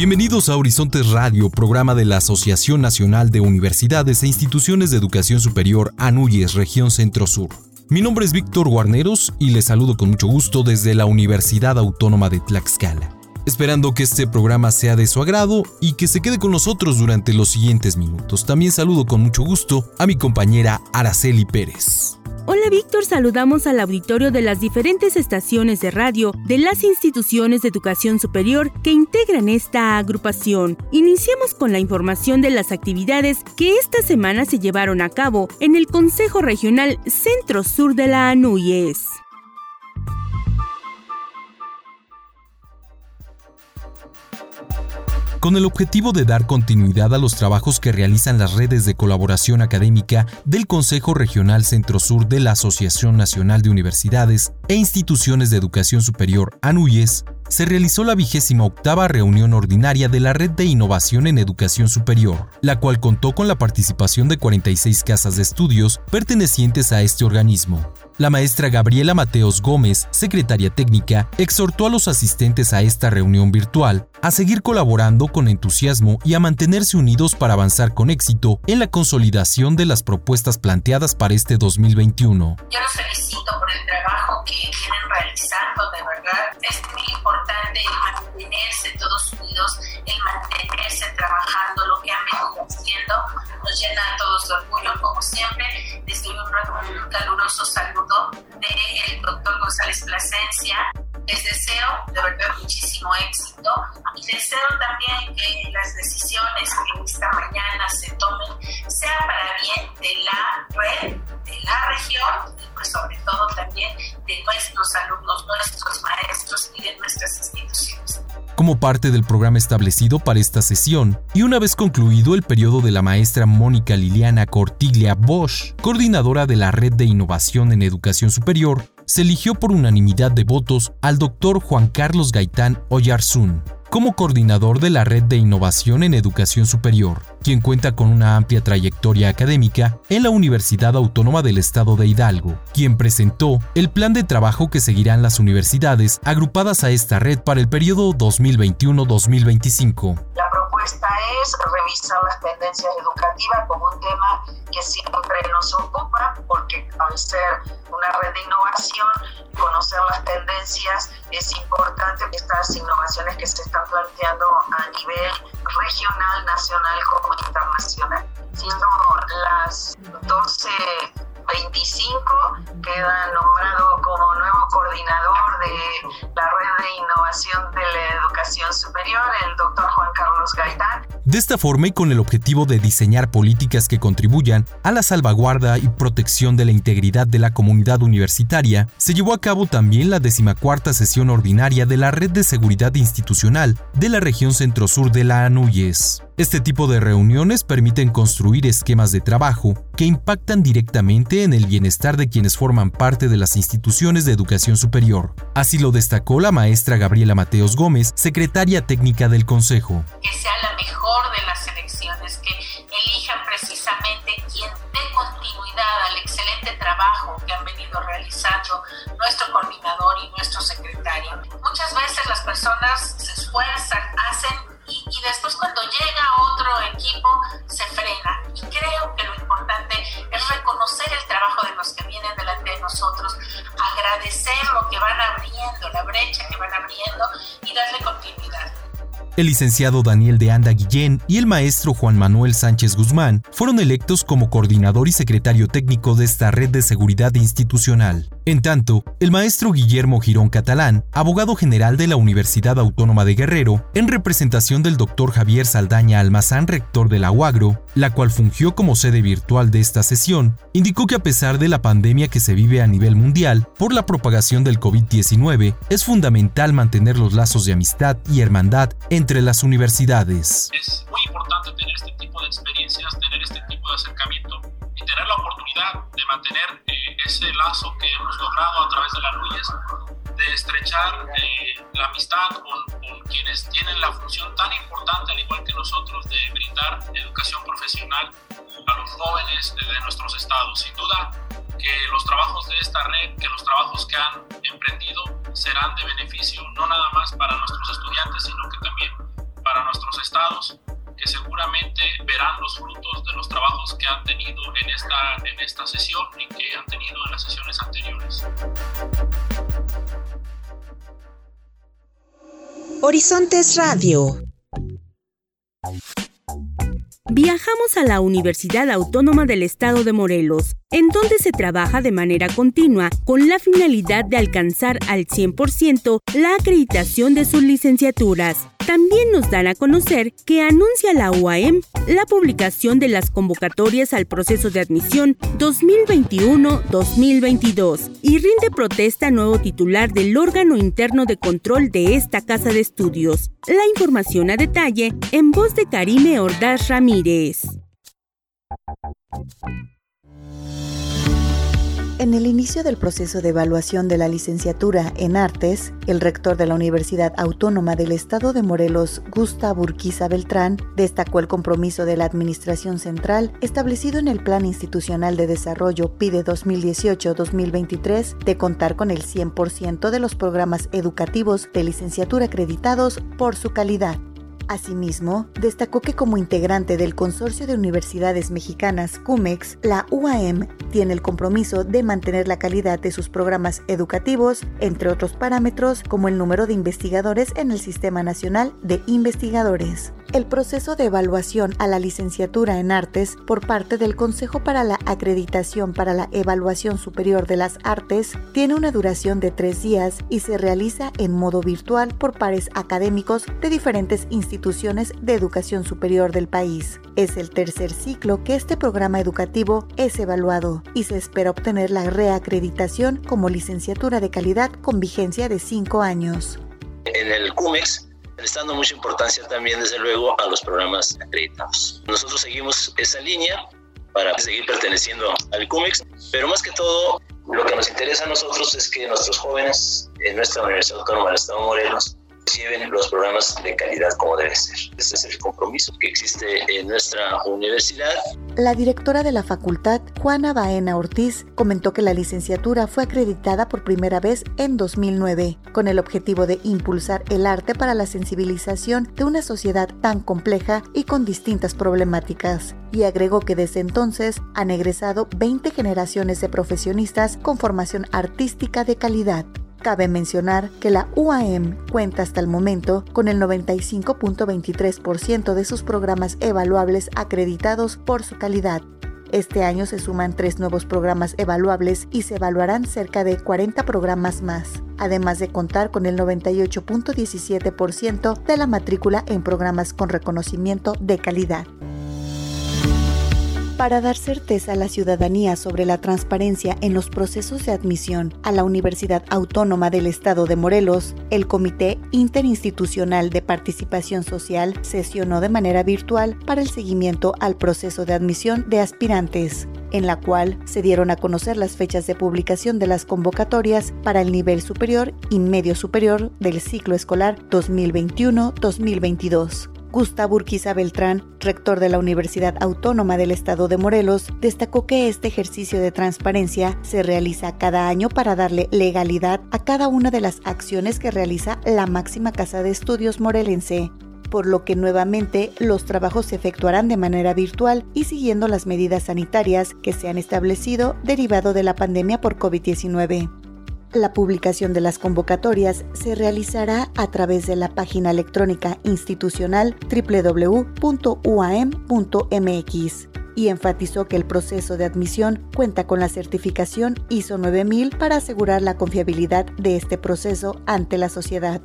Bienvenidos a Horizontes Radio, programa de la Asociación Nacional de Universidades e Instituciones de Educación Superior ANUYES, región Centro-Sur. Mi nombre es Víctor Guarneros y les saludo con mucho gusto desde la Universidad Autónoma de Tlaxcala. Esperando que este programa sea de su agrado y que se quede con nosotros durante los siguientes minutos. También saludo con mucho gusto a mi compañera Araceli Pérez. Hola Víctor, saludamos al auditorio de las diferentes estaciones de radio de las instituciones de educación superior que integran esta agrupación. Iniciamos con la información de las actividades que esta semana se llevaron a cabo en el Consejo Regional Centro Sur de la ANUYES. Con el objetivo de dar continuidad a los trabajos que realizan las redes de colaboración académica del Consejo Regional Centro-Sur de la Asociación Nacional de Universidades e Instituciones de Educación Superior, ANUYES, se realizó la vigésima octava reunión ordinaria de la Red de Innovación en Educación Superior, la cual contó con la participación de 46 casas de estudios pertenecientes a este organismo. La maestra Gabriela Mateos Gómez, secretaria técnica, exhortó a los asistentes a esta reunión virtual a seguir colaborando con entusiasmo y a mantenerse unidos para avanzar con éxito en la consolidación de las propuestas planteadas para este 2021. Yo los felicito por el trabajo que vienen realizando, de verdad es muy importante como parte del programa establecido para esta sesión, y una vez concluido el periodo de la maestra Mónica Liliana Cortiglia Bosch, coordinadora de la Red de Innovación en Educación Superior, se eligió por unanimidad de votos al doctor Juan Carlos Gaitán Oyarzún como coordinador de la Red de Innovación en Educación Superior, quien cuenta con una amplia trayectoria académica en la Universidad Autónoma del Estado de Hidalgo, quien presentó el plan de trabajo que seguirán las universidades agrupadas a esta red para el periodo 2021-2025 propuesta es revisar las tendencias educativas como un tema que siempre nos ocupa, porque al ser una red de innovación, conocer las tendencias es importante, estas innovaciones que se están planteando a nivel regional, nacional como internacional. Siendo las 12.25, queda nombrado como nuevo coordinador de la red de innovación de la educación superior, el doctor Juan Carlos Gaitán. De esta forma y con el objetivo de diseñar políticas que contribuyan a la salvaguarda y protección de la integridad de la comunidad universitaria, se llevó a cabo también la decimacuarta sesión ordinaria de la Red de Seguridad Institucional de la región centro-sur de la ANUYES. Este tipo de reuniones permiten construir esquemas de trabajo que impactan directamente en el bienestar de quienes forman parte de las instituciones de educación superior. Así lo destacó la maestra Gabriela Mateos Gómez, secretaria técnica del Consejo. Que sea la mejor de las elecciones, que elijan precisamente quien dé continuidad al excelente trabajo que han venido realizando nuestro coordinador y nuestro secretario. Muchas veces las personas se esfuerzan, hacen y, después cuando llega otro equipo se frena. Y creo que lo importante es reconocer el trabajo de los que vienen delante de nosotros, agradecer lo que van abriendo, la brecha que van abriendo y darle continuidad. El licenciado Daniel de Anda Guillén y el maestro Juan Manuel Sánchez Guzmán fueron electos como coordinador y secretario técnico de esta red de seguridad institucional. En tanto, el maestro Guillermo Girón Catalán, abogado general de la Universidad Autónoma de Guerrero, en representación del doctor Javier Saldaña Almazán, rector de la UAGRO, la cual fungió como sede virtual de esta sesión, indicó que a pesar de la pandemia que se vive a nivel mundial por la propagación del COVID-19, es fundamental mantener los lazos de amistad y hermandad entre las universidades. Es muy importante tener este tipo de experiencias, tener este tipo de acercamiento y tener la oportunidad de mantener ese lazo que hemos logrado a través de la LUYES, de estrechar la amistad con, con, quienes tienen la función tan importante, al igual que nosotros, de brindar educación profesional a los jóvenes de nuestros estados. Sin duda que los trabajos de esta red, que los trabajos que han emprendido serán de beneficio no nada más para nuestros estudiantes, sino que también para nuestros estados, que seguramente verán los frutos de los trabajos que han tenido en esta, en esta sesión y que han tenido en las sesiones anteriores. Horizontes Radio viajamos a la Universidad Autónoma del Estado de Morelos, en donde se trabaja de manera continua con la finalidad de alcanzar al 100% la acreditación de sus licenciaturas. También nos dan a conocer que anuncia la UAM la publicación de las convocatorias al proceso de admisión 2021-2022 y rinde protesta a nuevo titular del órgano interno de control de esta casa de estudios. La información a detalle en voz de Karime Ordaz Ramírez. En el inicio del proceso de evaluación de la licenciatura en artes, el rector de la Universidad Autónoma del Estado de Morelos, Gustavo Urquiza Beltrán, destacó el compromiso de la Administración Central establecido en el Plan Institucional de Desarrollo PIDE 2018-2023 de contar con el 100% de los programas educativos de licenciatura acreditados por su calidad. Asimismo, destacó que como integrante del Consorcio de Universidades Mexicanas CUMEX, la UAM tiene el compromiso de mantener la calidad de sus programas educativos, entre otros parámetros como el número de investigadores en el Sistema Nacional de Investigadores. El proceso de evaluación a la licenciatura en artes por parte del Consejo para la Acreditación para la Evaluación Superior de las Artes tiene una duración de tres días y se realiza en modo virtual por pares académicos de diferentes instituciones de educación superior del país. Es el tercer ciclo que este programa educativo es evaluado y se espera obtener la reacreditación como licenciatura de calidad con vigencia de cinco años. En el CUMEX prestando mucha importancia también, desde luego, a los programas acreditados. Nosotros seguimos esa línea para seguir perteneciendo al CUMEX, pero más que todo, lo que nos interesa a nosotros es que nuestros jóvenes en nuestra Universidad Autónoma del Estado de Morelos lleven los programas de calidad como debe ser. Ese es el compromiso que existe en nuestra universidad. La directora de la facultad, Juana Baena Ortiz, comentó que la licenciatura fue acreditada por primera vez en 2009, con el objetivo de impulsar el arte para la sensibilización de una sociedad tan compleja y con distintas problemáticas. Y agregó que desde entonces han egresado 20 generaciones de profesionistas con formación artística de calidad. Cabe mencionar que la UAM cuenta hasta el momento con el 95.23% de sus programas evaluables acreditados por su calidad. Este año se suman tres nuevos programas evaluables y se evaluarán cerca de 40 programas más, además de contar con el 98.17% de la matrícula en programas con reconocimiento de calidad. Para dar certeza a la ciudadanía sobre la transparencia en los procesos de admisión a la Universidad Autónoma del Estado de Morelos, el Comité Interinstitucional de Participación Social sesionó de manera virtual para el seguimiento al proceso de admisión de aspirantes en la cual se dieron a conocer las fechas de publicación de las convocatorias para el nivel superior y medio superior del ciclo escolar 2021-2022. Gustavo Urquiza Beltrán, rector de la Universidad Autónoma del Estado de Morelos, destacó que este ejercicio de transparencia se realiza cada año para darle legalidad a cada una de las acciones que realiza la máxima casa de estudios morelense por lo que nuevamente los trabajos se efectuarán de manera virtual y siguiendo las medidas sanitarias que se han establecido derivado de la pandemia por COVID-19. La publicación de las convocatorias se realizará a través de la página electrónica institucional www.uam.mx y enfatizó que el proceso de admisión cuenta con la certificación ISO 9000 para asegurar la confiabilidad de este proceso ante la sociedad.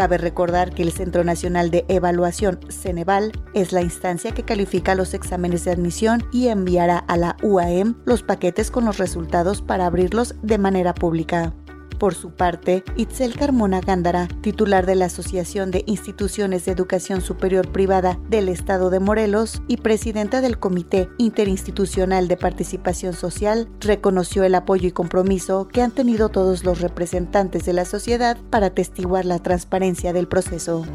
Cabe recordar que el Centro Nacional de Evaluación, Ceneval, es la instancia que califica los exámenes de admisión y enviará a la UAM los paquetes con los resultados para abrirlos de manera pública. Por su parte, Itzel Carmona Gándara, titular de la Asociación de Instituciones de Educación Superior Privada del Estado de Morelos y presidenta del Comité Interinstitucional de Participación Social, reconoció el apoyo y compromiso que han tenido todos los representantes de la sociedad para atestiguar la transparencia del proceso.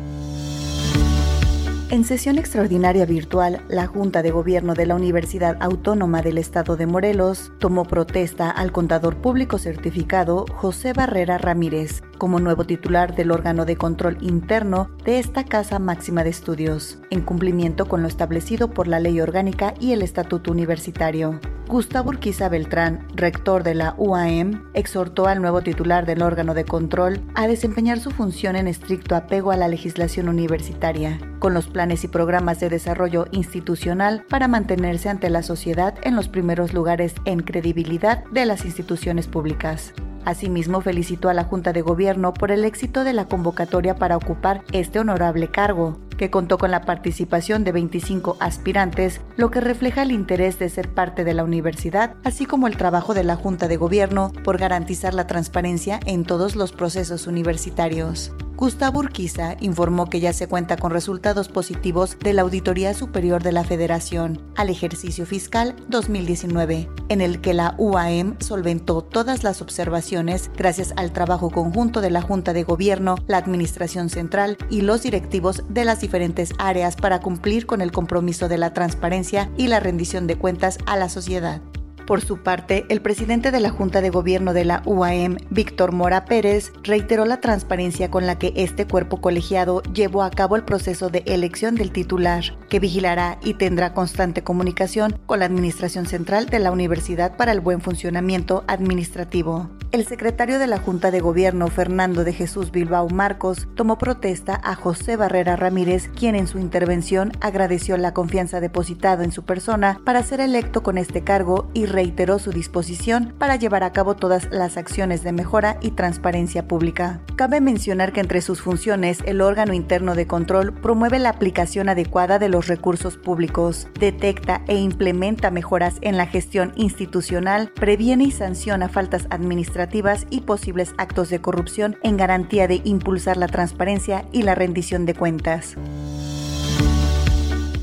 En sesión extraordinaria virtual, la Junta de Gobierno de la Universidad Autónoma del Estado de Morelos tomó protesta al contador público certificado José Barrera Ramírez como nuevo titular del órgano de control interno de esta Casa Máxima de Estudios, en cumplimiento con lo establecido por la Ley Orgánica y el Estatuto Universitario. Gustavo Urquiza Beltrán, rector de la UAM, exhortó al nuevo titular del órgano de control a desempeñar su función en estricto apego a la legislación universitaria, con los planes y programas de desarrollo institucional para mantenerse ante la sociedad en los primeros lugares en credibilidad de las instituciones públicas. Asimismo, felicitó a la Junta de Gobierno por el éxito de la convocatoria para ocupar este honorable cargo, que contó con la participación de 25 aspirantes, lo que refleja el interés de ser parte de la universidad, así como el trabajo de la Junta de Gobierno por garantizar la transparencia en todos los procesos universitarios. Gustavo Urquiza informó que ya se cuenta con resultados positivos de la Auditoría Superior de la Federación al ejercicio fiscal 2019, en el que la UAM solventó todas las observaciones gracias al trabajo conjunto de la Junta de Gobierno, la Administración Central y los directivos de las diferentes áreas para cumplir con el compromiso de la transparencia y la rendición de cuentas a la sociedad. Por su parte, el presidente de la Junta de Gobierno de la UAM, Víctor Mora Pérez, reiteró la transparencia con la que este cuerpo colegiado llevó a cabo el proceso de elección del titular, que vigilará y tendrá constante comunicación con la Administración Central de la Universidad para el buen funcionamiento administrativo. El secretario de la Junta de Gobierno, Fernando de Jesús Bilbao Marcos, tomó protesta a José Barrera Ramírez, quien en su intervención agradeció la confianza depositada en su persona para ser electo con este cargo y reiteró su disposición para llevar a cabo todas las acciones de mejora y transparencia pública. Cabe mencionar que entre sus funciones, el órgano interno de control promueve la aplicación adecuada de los recursos públicos, detecta e implementa mejoras en la gestión institucional, previene y sanciona faltas administrativas y posibles actos de corrupción en garantía de impulsar la transparencia y la rendición de cuentas.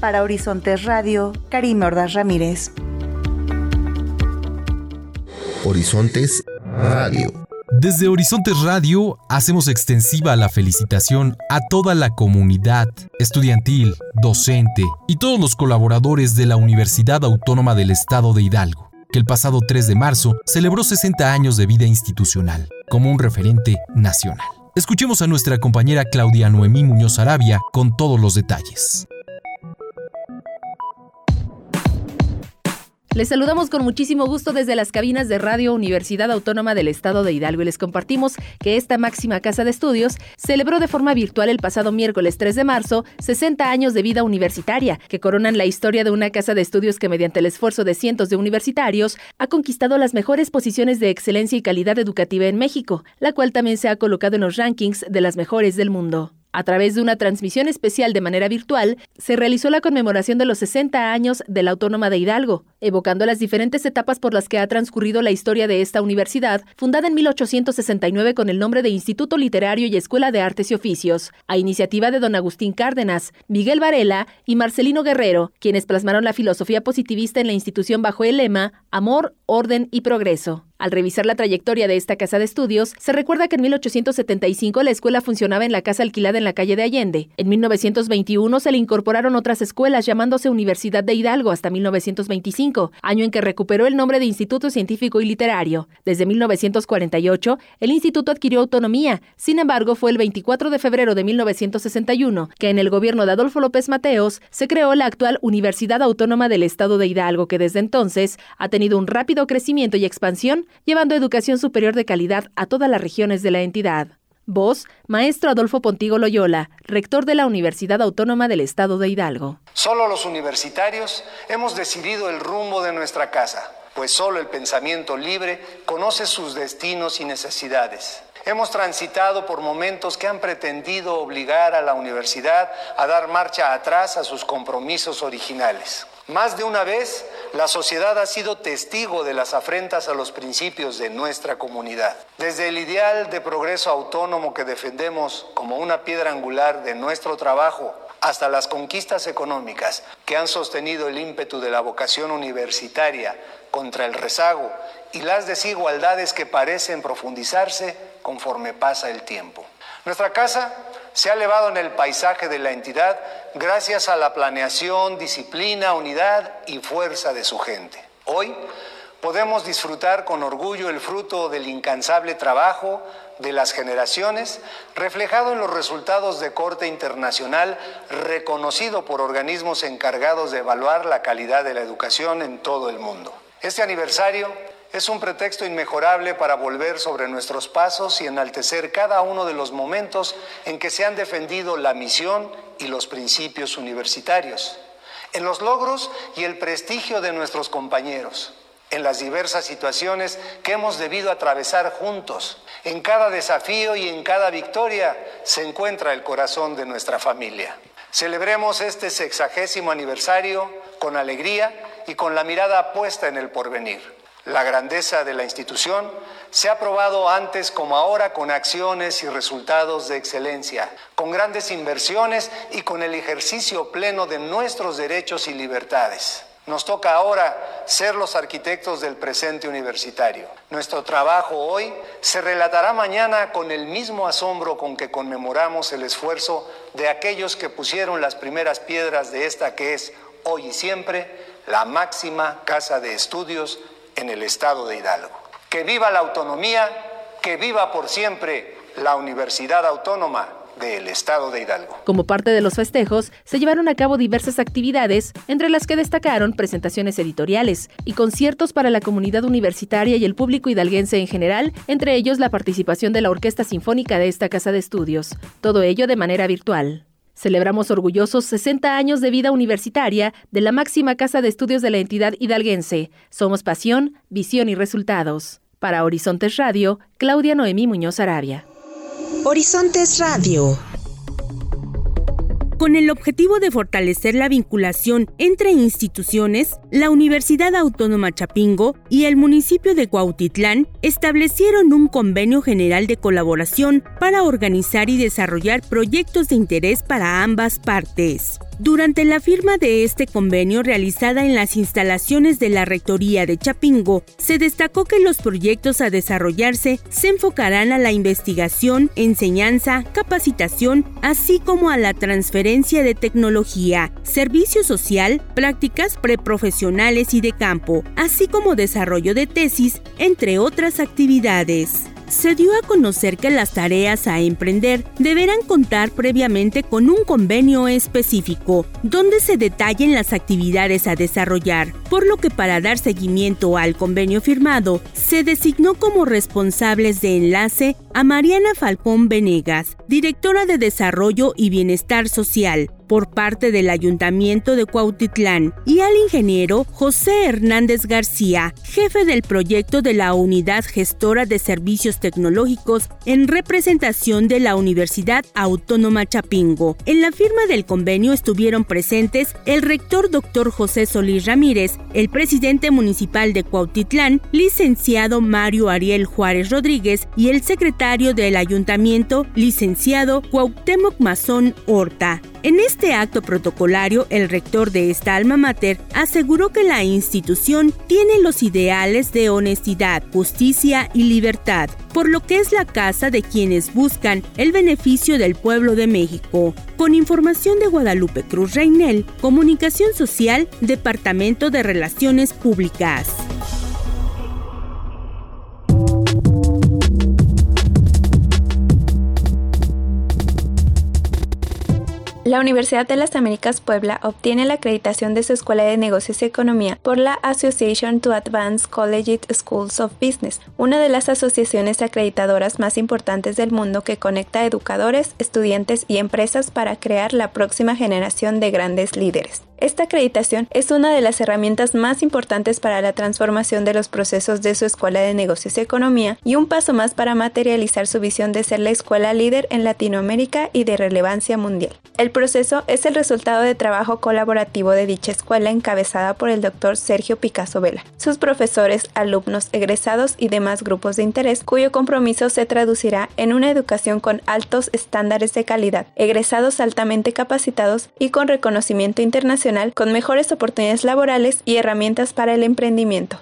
Para Horizontes Radio, Karim Ordaz Ramírez. Horizontes Radio. Desde Horizontes Radio hacemos extensiva la felicitación a toda la comunidad estudiantil, docente y todos los colaboradores de la Universidad Autónoma del Estado de Hidalgo, que el pasado 3 de marzo celebró 60 años de vida institucional como un referente nacional. Escuchemos a nuestra compañera Claudia Noemí Muñoz Arabia con todos los detalles. Les saludamos con muchísimo gusto desde las cabinas de Radio Universidad Autónoma del Estado de Hidalgo y les compartimos que esta máxima casa de estudios celebró de forma virtual el pasado miércoles 3 de marzo 60 años de vida universitaria, que coronan la historia de una casa de estudios que mediante el esfuerzo de cientos de universitarios ha conquistado las mejores posiciones de excelencia y calidad educativa en México, la cual también se ha colocado en los rankings de las mejores del mundo. A través de una transmisión especial de manera virtual, se realizó la conmemoración de los 60 años de la Autónoma de Hidalgo, evocando las diferentes etapas por las que ha transcurrido la historia de esta universidad, fundada en 1869 con el nombre de Instituto Literario y Escuela de Artes y Oficios, a iniciativa de don Agustín Cárdenas, Miguel Varela y Marcelino Guerrero, quienes plasmaron la filosofía positivista en la institución bajo el lema Amor, Orden y Progreso. Al revisar la trayectoria de esta casa de estudios, se recuerda que en 1875 la escuela funcionaba en la casa alquilada en la calle de Allende. En 1921 se le incorporaron otras escuelas llamándose Universidad de Hidalgo hasta 1925, año en que recuperó el nombre de Instituto Científico y Literario. Desde 1948, el instituto adquirió autonomía. Sin embargo, fue el 24 de febrero de 1961 que en el gobierno de Adolfo López Mateos se creó la actual Universidad Autónoma del Estado de Hidalgo, que desde entonces ha tenido un rápido crecimiento y expansión llevando educación superior de calidad a todas las regiones de la entidad. Voz, maestro Adolfo Pontigo Loyola, rector de la Universidad Autónoma del Estado de Hidalgo. Solo los universitarios hemos decidido el rumbo de nuestra casa, pues solo el pensamiento libre conoce sus destinos y necesidades. Hemos transitado por momentos que han pretendido obligar a la universidad a dar marcha atrás a sus compromisos originales. Más de una vez, la sociedad ha sido testigo de las afrentas a los principios de nuestra comunidad. Desde el ideal de progreso autónomo que defendemos como una piedra angular de nuestro trabajo, hasta las conquistas económicas que han sostenido el ímpetu de la vocación universitaria contra el rezago y las desigualdades que parecen profundizarse conforme pasa el tiempo. Nuestra casa se ha elevado en el paisaje de la entidad gracias a la planeación, disciplina, unidad y fuerza de su gente. Hoy podemos disfrutar con orgullo el fruto del incansable trabajo de las generaciones, reflejado en los resultados de corte internacional, reconocido por organismos encargados de evaluar la calidad de la educación en todo el mundo. Este aniversario es un pretexto inmejorable para volver sobre nuestros pasos y enaltecer cada uno de los momentos en que se han defendido la misión y los principios universitarios, en los logros y el prestigio de nuestros compañeros, en las diversas situaciones que hemos debido atravesar juntos. En cada desafío y en cada victoria se encuentra el corazón de nuestra familia. Celebremos este sexagésimo aniversario con alegría y con la mirada puesta en el porvenir. La grandeza de la institución se ha probado antes como ahora con acciones y resultados de excelencia, con grandes inversiones y con el ejercicio pleno de nuestros derechos y libertades. Nos toca ahora ser los arquitectos del presente universitario. Nuestro trabajo hoy se relatará mañana con el mismo asombro con que conmemoramos el esfuerzo de aquellos que pusieron las primeras piedras de esta que es, hoy y siempre, la máxima casa de estudios en el estado de Hidalgo. Que viva la autonomía, que viva por siempre la Universidad Autónoma del Estado de Hidalgo. Como parte de los festejos, se llevaron a cabo diversas actividades, entre las que destacaron presentaciones editoriales y conciertos para la comunidad universitaria y el público hidalguense en general, entre ellos la participación de la Orquesta Sinfónica de esta casa de estudios, todo ello de manera virtual. Celebramos orgullosos 60 años de vida universitaria de la máxima casa de estudios de la entidad hidalguense. Somos pasión, visión y resultados. Para Horizontes Radio, Claudia Noemí Muñoz Arabia. Horizontes Radio con el objetivo de fortalecer la vinculación entre instituciones, la Universidad Autónoma Chapingo y el municipio de Cuautitlán establecieron un convenio general de colaboración para organizar y desarrollar proyectos de interés para ambas partes. Durante la firma de este convenio realizada en las instalaciones de la Rectoría de Chapingo, se destacó que los proyectos a desarrollarse se enfocarán a la investigación, enseñanza, capacitación, así como a la transferencia de tecnología, servicio social, prácticas preprofesionales y de campo, así como desarrollo de tesis, entre otras actividades se dio a conocer que las tareas a emprender deberán contar previamente con un convenio específico, donde se detallen las actividades a desarrollar, por lo que para dar seguimiento al convenio firmado, se designó como responsables de enlace a Mariana Falcón Venegas, directora de Desarrollo y Bienestar Social, por parte del Ayuntamiento de Cuautitlán y al ingeniero José Hernández García, jefe del proyecto de la Unidad Gestora de Servicios Tecnológicos en representación de la Universidad Autónoma Chapingo. En la firma del convenio estuvieron presentes el rector doctor José Solís Ramírez, el presidente municipal de Cuautitlán, licenciado Mario Ariel Juárez Rodríguez y el secretario del ayuntamiento, licenciado Cuauhtémoc Mazón Horta. En este acto protocolario, el rector de esta alma mater aseguró que la institución tiene los ideales de honestidad, justicia y libertad, por lo que es la casa de quienes buscan el beneficio del pueblo de México. Con información de Guadalupe Cruz Reinel, Comunicación Social, Departamento de Relaciones Públicas. La Universidad de las Américas Puebla obtiene la acreditación de su Escuela de Negocios y Economía por la Association to Advance Collegiate Schools of Business, una de las asociaciones acreditadoras más importantes del mundo que conecta educadores, estudiantes y empresas para crear la próxima generación de grandes líderes. Esta acreditación es una de las herramientas más importantes para la transformación de los procesos de su Escuela de Negocios y Economía y un paso más para materializar su visión de ser la escuela líder en Latinoamérica y de relevancia mundial. El proceso es el resultado de trabajo colaborativo de dicha escuela encabezada por el doctor Sergio Picasso Vela, sus profesores, alumnos, egresados y demás grupos de interés, cuyo compromiso se traducirá en una educación con altos estándares de calidad, egresados altamente capacitados y con reconocimiento internacional, con mejores oportunidades laborales y herramientas para el emprendimiento.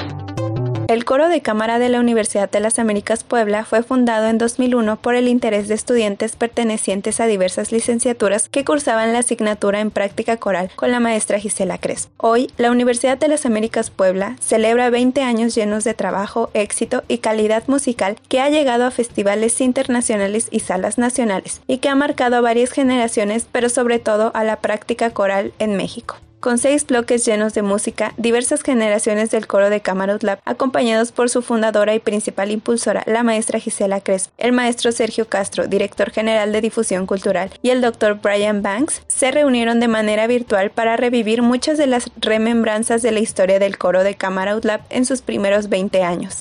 El coro de cámara de la Universidad de las Américas Puebla fue fundado en 2001 por el interés de estudiantes pertenecientes a diversas licenciaturas que cursaban la asignatura en práctica coral con la maestra Gisela Cres. Hoy, la Universidad de las Américas Puebla celebra 20 años llenos de trabajo, éxito y calidad musical que ha llegado a festivales internacionales y salas nacionales y que ha marcado a varias generaciones, pero sobre todo a la práctica coral en México con seis bloques llenos de música, diversas generaciones del coro de Camarot Lab, acompañados por su fundadora y principal impulsora, la maestra Gisela Crespo, el maestro Sergio Castro, director general de difusión cultural, y el doctor Brian Banks, se reunieron de manera virtual para revivir muchas de las remembranzas de la historia del coro de Camarot Lab en sus primeros 20 años.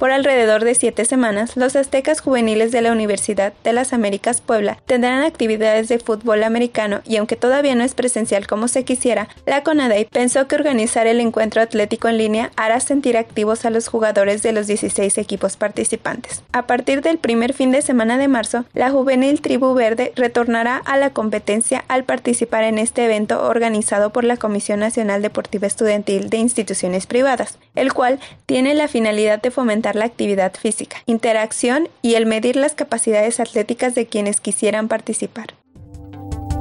Por alrededor de siete semanas, los aztecas juveniles de la Universidad de las Américas Puebla tendrán actividades de fútbol americano y aunque todavía no es presencial como se quisiera, la CONADEI pensó que organizar el encuentro atlético en línea hará sentir activos a los jugadores de los 16 equipos participantes. A partir del primer fin de semana de marzo, la juvenil Tribu Verde retornará a la competencia al participar en este evento organizado por la Comisión Nacional Deportiva Estudiantil de Instituciones Privadas, el cual tiene la finalidad de fomentar la actividad física, interacción y el medir las capacidades atléticas de quienes quisieran participar.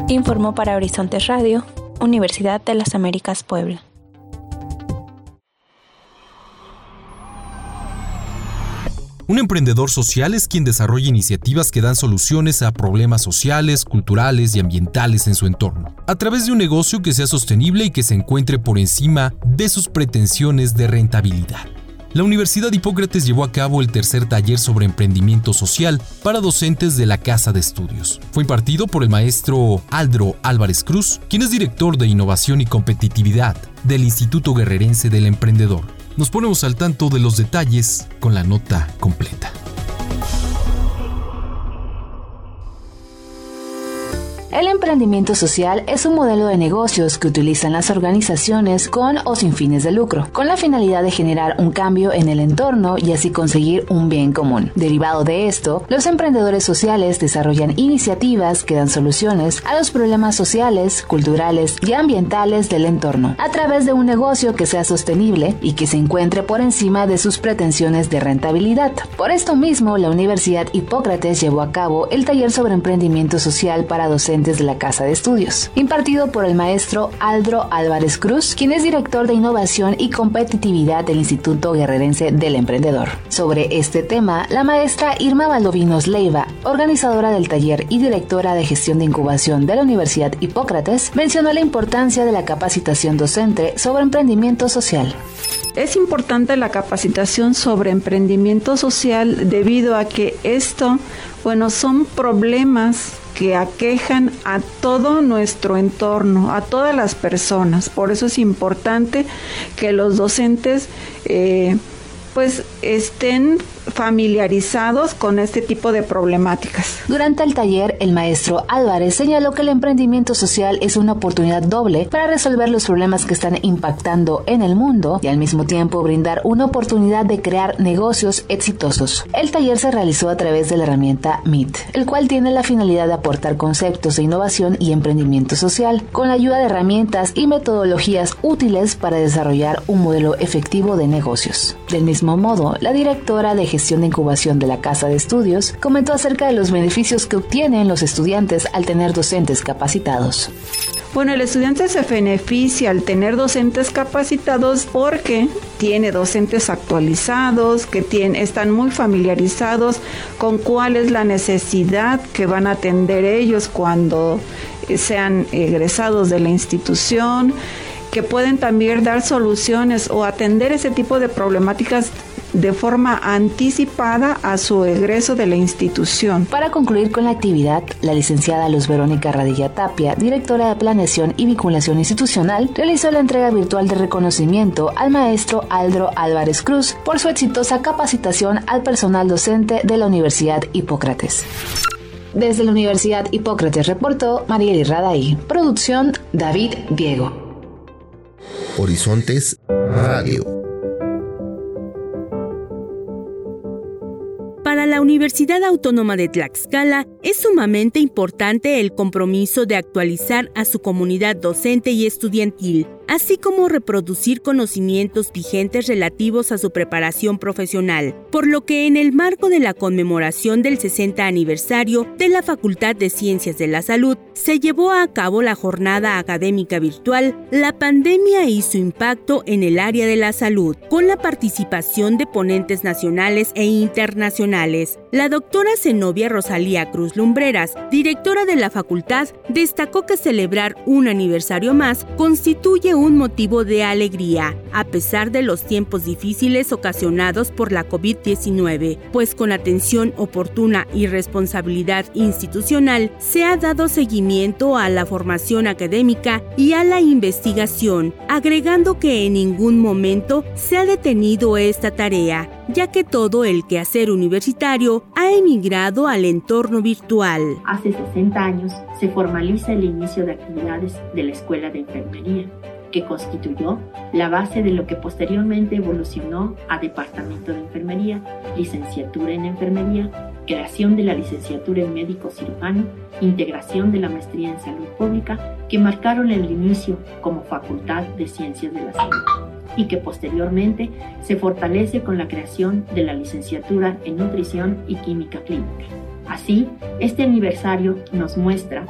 Informó para Horizontes Radio, Universidad de las Américas Puebla. Un emprendedor social es quien desarrolla iniciativas que dan soluciones a problemas sociales, culturales y ambientales en su entorno, a través de un negocio que sea sostenible y que se encuentre por encima de sus pretensiones de rentabilidad. La Universidad Hipócrates llevó a cabo el tercer taller sobre emprendimiento social para docentes de la Casa de Estudios. Fue impartido por el maestro Aldro Álvarez Cruz, quien es director de Innovación y Competitividad del Instituto Guerrerense del Emprendedor. Nos ponemos al tanto de los detalles con la nota completa. El emprendimiento social es un modelo de negocios que utilizan las organizaciones con o sin fines de lucro, con la finalidad de generar un cambio en el entorno y así conseguir un bien común. Derivado de esto, los emprendedores sociales desarrollan iniciativas que dan soluciones a los problemas sociales, culturales y ambientales del entorno, a través de un negocio que sea sostenible y que se encuentre por encima de sus pretensiones de rentabilidad. Por esto mismo, la Universidad Hipócrates llevó a cabo el taller sobre emprendimiento social para docentes de la Casa de Estudios, impartido por el maestro Aldro Álvarez Cruz, quien es director de innovación y competitividad del Instituto Guerrerense del Emprendedor. Sobre este tema, la maestra Irma Valdovinos Leiva, organizadora del taller y directora de gestión de incubación de la Universidad Hipócrates, mencionó la importancia de la capacitación docente sobre emprendimiento social. Es importante la capacitación sobre emprendimiento social debido a que esto, bueno, son problemas que aquejan a todo nuestro entorno, a todas las personas. Por eso es importante que los docentes eh, pues estén familiarizados con este tipo de problemáticas. Durante el taller, el maestro Álvarez señaló que el emprendimiento social es una oportunidad doble para resolver los problemas que están impactando en el mundo y al mismo tiempo brindar una oportunidad de crear negocios exitosos. El taller se realizó a través de la herramienta Meet, el cual tiene la finalidad de aportar conceptos de innovación y emprendimiento social con la ayuda de herramientas y metodologías útiles para desarrollar un modelo efectivo de negocios. Del mismo modo, la directora de de incubación de la Casa de Estudios comentó acerca de los beneficios que obtienen los estudiantes al tener docentes capacitados. Bueno, el estudiante se beneficia al tener docentes capacitados porque tiene docentes actualizados, que están muy familiarizados con cuál es la necesidad que van a atender ellos cuando sean egresados de la institución, que pueden también dar soluciones o atender ese tipo de problemáticas de forma anticipada a su egreso de la institución. Para concluir con la actividad, la licenciada Luz Verónica Radilla Tapia, directora de Planeación y Vinculación Institucional, realizó la entrega virtual de reconocimiento al maestro Aldro Álvarez Cruz por su exitosa capacitación al personal docente de la Universidad Hipócrates. Desde la Universidad Hipócrates reportó Marieli Radaí. Producción David Diego. Horizontes Radio. La Universidad Autónoma de Tlaxcala es sumamente importante el compromiso de actualizar a su comunidad docente y estudiantil así como reproducir conocimientos vigentes relativos a su preparación profesional, por lo que en el marco de la conmemoración del 60 aniversario de la Facultad de Ciencias de la Salud, se llevó a cabo la jornada académica virtual La pandemia y su impacto en el área de la salud, con la participación de ponentes nacionales e internacionales. La doctora Zenobia Rosalía Cruz Lumbreras, directora de la facultad, destacó que celebrar un aniversario más constituye un motivo de alegría, a pesar de los tiempos difíciles ocasionados por la COVID-19, pues con atención oportuna y responsabilidad institucional se ha dado seguimiento a la formación académica y a la investigación, agregando que en ningún momento se ha detenido esta tarea, ya que todo el quehacer universitario ha emigrado al entorno virtual. Hace 60 años se formaliza el inicio de actividades de la Escuela de Enfermería que constituyó la base de lo que posteriormente evolucionó a Departamento de Enfermería, Licenciatura en Enfermería, creación de la licenciatura en médico cirujano, integración de la maestría en salud pública, que marcaron el inicio como Facultad de Ciencias de la Salud y que posteriormente se fortalece con la creación de la licenciatura en nutrición y química clínica. Así, este aniversario nos muestra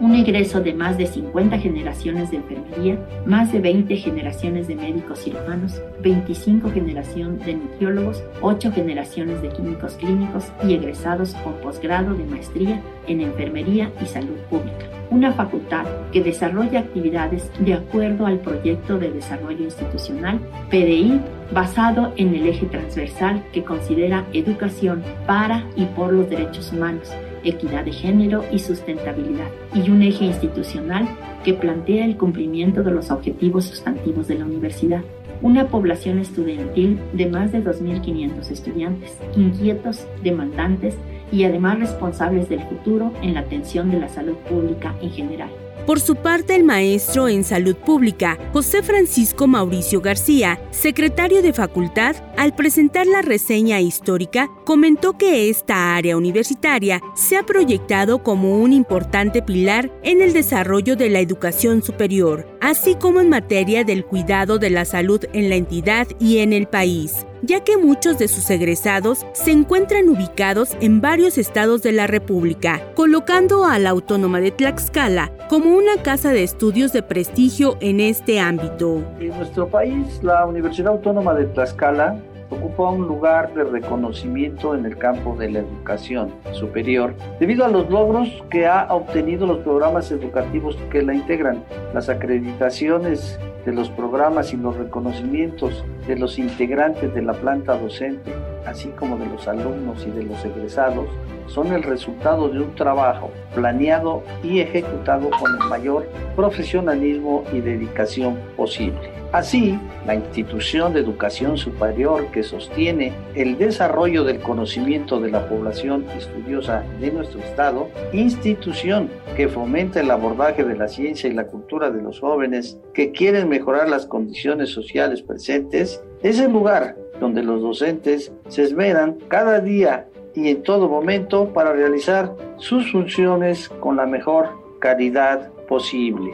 un egreso de más de 50 generaciones de enfermería, más de 20 generaciones de médicos cirujanos, 25 generaciones de nutriólogos, 8 generaciones de químicos clínicos y egresados con posgrado de maestría en enfermería y salud pública. Una facultad que desarrolla actividades de acuerdo al proyecto de desarrollo institucional PDI basado en el eje transversal que considera educación para y por los derechos humanos equidad de género y sustentabilidad, y un eje institucional que plantea el cumplimiento de los objetivos sustantivos de la universidad. Una población estudiantil de más de 2.500 estudiantes, inquietos, demandantes y además responsables del futuro en la atención de la salud pública en general. Por su parte, el maestro en salud pública, José Francisco Mauricio García, secretario de facultad, al presentar la reseña histórica, comentó que esta área universitaria se ha proyectado como un importante pilar en el desarrollo de la educación superior, así como en materia del cuidado de la salud en la entidad y en el país ya que muchos de sus egresados se encuentran ubicados en varios estados de la República, colocando a la Autónoma de Tlaxcala como una casa de estudios de prestigio en este ámbito. En nuestro país, la Universidad Autónoma de Tlaxcala ocupa un lugar de reconocimiento en el campo de la educación superior debido a los logros que ha obtenido los programas educativos que la integran, las acreditaciones de los programas y los reconocimientos de los integrantes de la planta docente, así como de los alumnos y de los egresados, son el resultado de un trabajo planeado y ejecutado con el mayor profesionalismo y dedicación posible. Así, la institución de educación superior que sostiene el desarrollo del conocimiento de la población estudiosa de nuestro Estado, institución que fomenta el abordaje de la ciencia y la cultura de los jóvenes que quieren mejorar las condiciones sociales presentes, es el lugar donde los docentes se esmeran cada día y en todo momento para realizar sus funciones con la mejor calidad posible.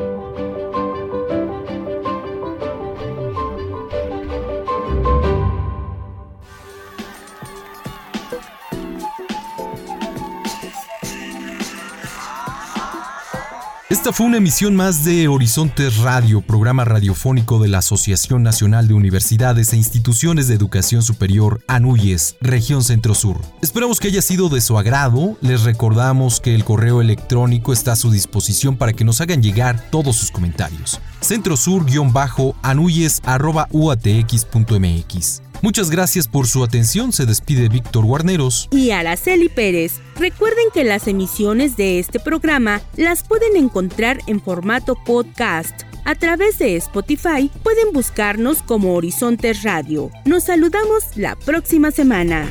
Esta fue una emisión más de Horizontes Radio, programa radiofónico de la Asociación Nacional de Universidades e Instituciones de Educación Superior, ANUYES, Región Centro Sur. Esperamos que haya sido de su agrado. Les recordamos que el correo electrónico está a su disposición para que nos hagan llegar todos sus comentarios. centrosur-anuyes.uatx.mx Muchas gracias por su atención, se despide Víctor Guarneros y Araceli Pérez. Recuerden que las emisiones de este programa las pueden encontrar en formato podcast. A través de Spotify pueden buscarnos como Horizontes Radio. Nos saludamos la próxima semana.